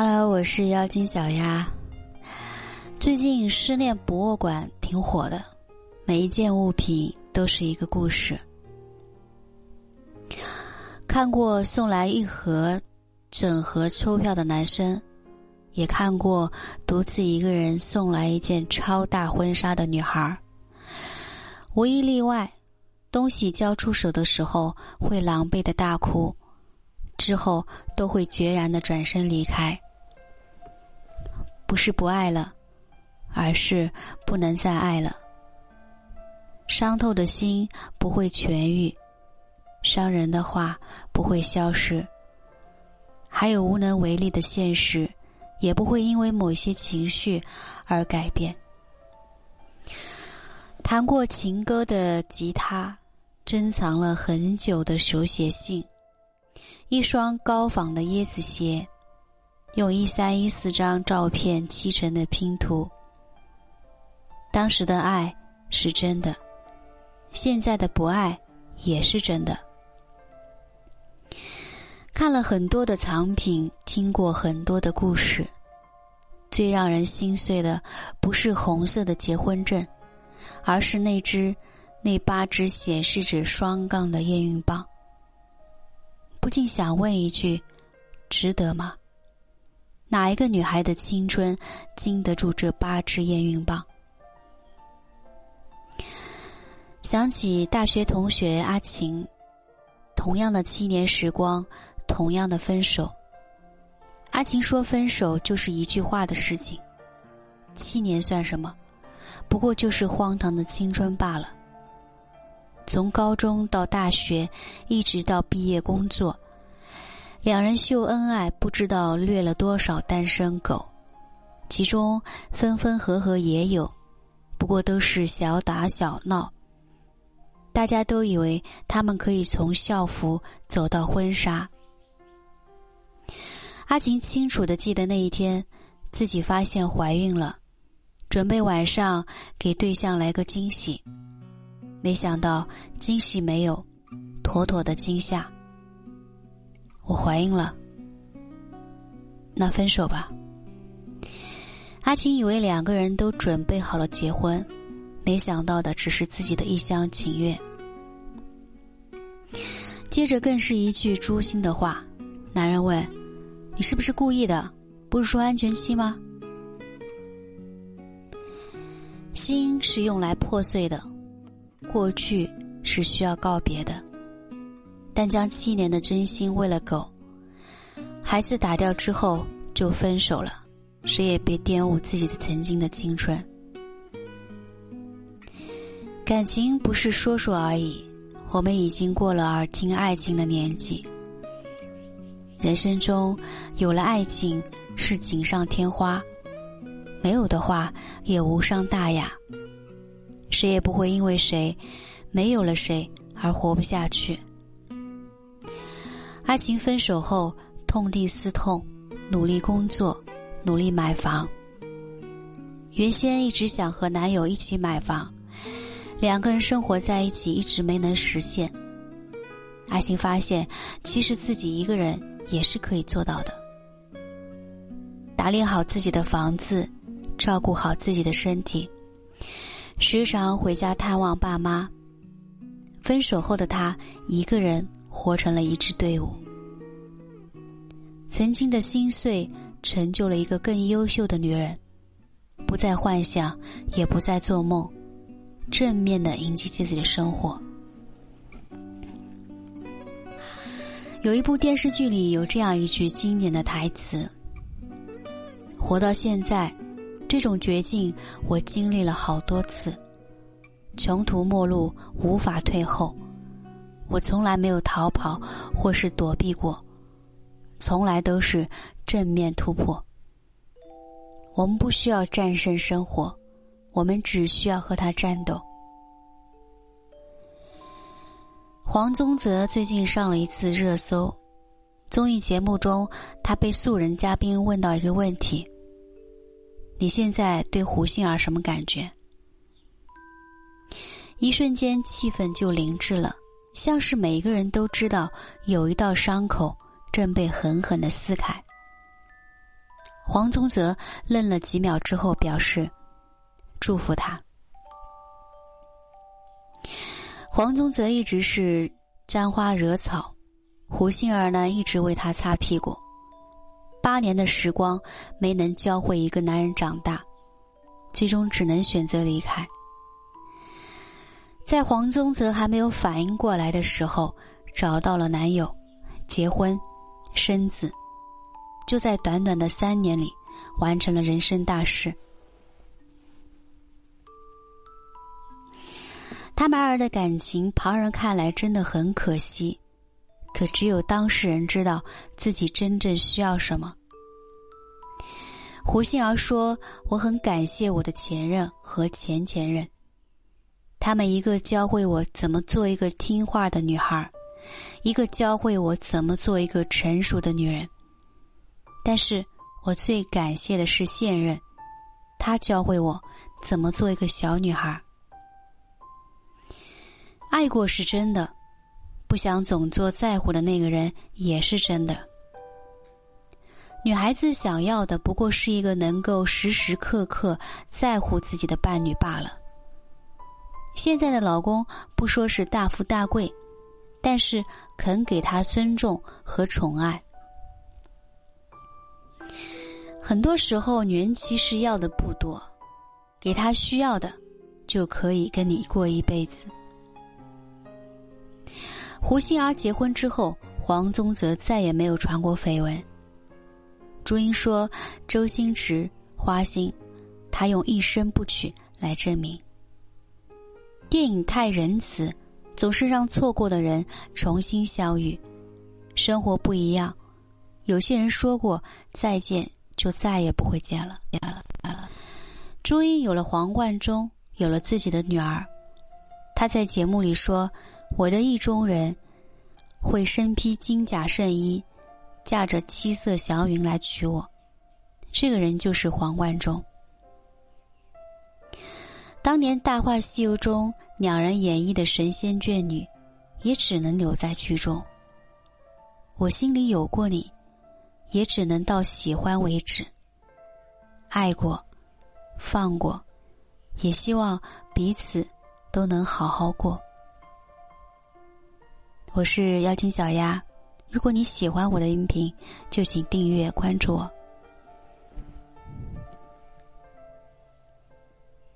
Hello，我是妖精小丫。最近失恋博物馆挺火的，每一件物品都是一个故事。看过送来一盒整盒抽票的男生，也看过独自一个人送来一件超大婚纱的女孩。唯一例外，东西交出手的时候会狼狈的大哭。之后都会决然的转身离开，不是不爱了，而是不能再爱了。伤透的心不会痊愈，伤人的话不会消失，还有无能为力的现实，也不会因为某些情绪而改变。弹过情歌的吉他，珍藏了很久的手写信。一双高仿的椰子鞋，用一三一四张照片砌成的拼图。当时的爱是真的，现在的不爱也是真的。看了很多的藏品，听过很多的故事，最让人心碎的不是红色的结婚证，而是那只那八只显示着双杠的验孕棒。不禁想问一句：值得吗？哪一个女孩的青春经得住这八支验孕棒？想起大学同学阿晴，同样的七年时光，同样的分手。阿晴说：“分手就是一句话的事情，七年算什么？不过就是荒唐的青春罢了。”从高中到大学，一直到毕业工作，两人秀恩爱，不知道虐了多少单身狗。其中分分合合也有，不过都是小打小闹。大家都以为他们可以从校服走到婚纱。阿晴清楚的记得那一天，自己发现怀孕了，准备晚上给对象来个惊喜。没想到惊喜没有，妥妥的惊吓。我怀孕了，那分手吧。阿琴以为两个人都准备好了结婚，没想到的只是自己的一厢情愿。接着更是一句诛心的话。男人问：“你是不是故意的？不是说安全期吗？”心是用来破碎的。过去是需要告别的，但将七年的真心喂了狗，孩子打掉之后就分手了，谁也别玷污自己的曾经的青春。感情不是说说而已，我们已经过了耳听爱情的年纪。人生中有了爱情是锦上添花，没有的话也无伤大雅。谁也不会因为谁没有了谁而活不下去。阿晴分手后痛定思痛，努力工作，努力买房。原先一直想和男友一起买房，两个人生活在一起一直没能实现。阿晴发现，其实自己一个人也是可以做到的。打理好自己的房子，照顾好自己的身体。时常回家探望爸妈。分手后的他，一个人活成了一支队伍。曾经的心碎，成就了一个更优秀的女人。不再幻想，也不再做梦，正面的迎接自己的生活。有一部电视剧里有这样一句经典的台词：“活到现在。”这种绝境，我经历了好多次。穷途末路，无法退后。我从来没有逃跑或是躲避过，从来都是正面突破。我们不需要战胜生活，我们只需要和他战斗。黄宗泽最近上了一次热搜，综艺节目中，他被素人嘉宾问到一个问题。你现在对胡杏儿什么感觉？一瞬间气氛就凝滞了，像是每一个人都知道有一道伤口正被狠狠的撕开。黄宗泽愣了几秒之后，表示祝福他。黄宗泽一直是沾花惹草，胡杏儿呢一直为他擦屁股。八年的时光没能教会一个男人长大，最终只能选择离开。在黄宗泽还没有反应过来的时候，找到了男友，结婚，生子，就在短短的三年里，完成了人生大事。他们二的感情，旁人看来真的很可惜，可只有当事人知道自己真正需要什么。胡杏儿说：“我很感谢我的前任和前前任，他们一个教会我怎么做一个听话的女孩，一个教会我怎么做一个成熟的女人。但是我最感谢的是现任，他教会我怎么做一个小女孩。”爱过是真的，不想总做在乎的那个人也是真的。女孩子想要的不过是一个能够时时刻刻在乎自己的伴侣罢了。现在的老公不说是大富大贵，但是肯给她尊重和宠爱。很多时候，女人其实要的不多，给她需要的，就可以跟你过一辈子。胡杏儿结婚之后，黄宗泽再也没有传过绯闻。朱茵说：“周星驰花心，他用一生不娶来证明。电影太仁慈，总是让错过的人重新相遇。生活不一样，有些人说过再见，就再也不会见了。”朱茵有了黄贯中，有了自己的女儿。她在节目里说。我的意中人，会身披金甲圣衣，驾着七色祥云来娶我。这个人就是黄贯中。当年《大话西游》中两人演绎的神仙眷侣，也只能留在剧中。我心里有过你，也只能到喜欢为止。爱过，放过，也希望彼此都能好好过。我是妖精小丫，如果你喜欢我的音频，就请订阅关注我。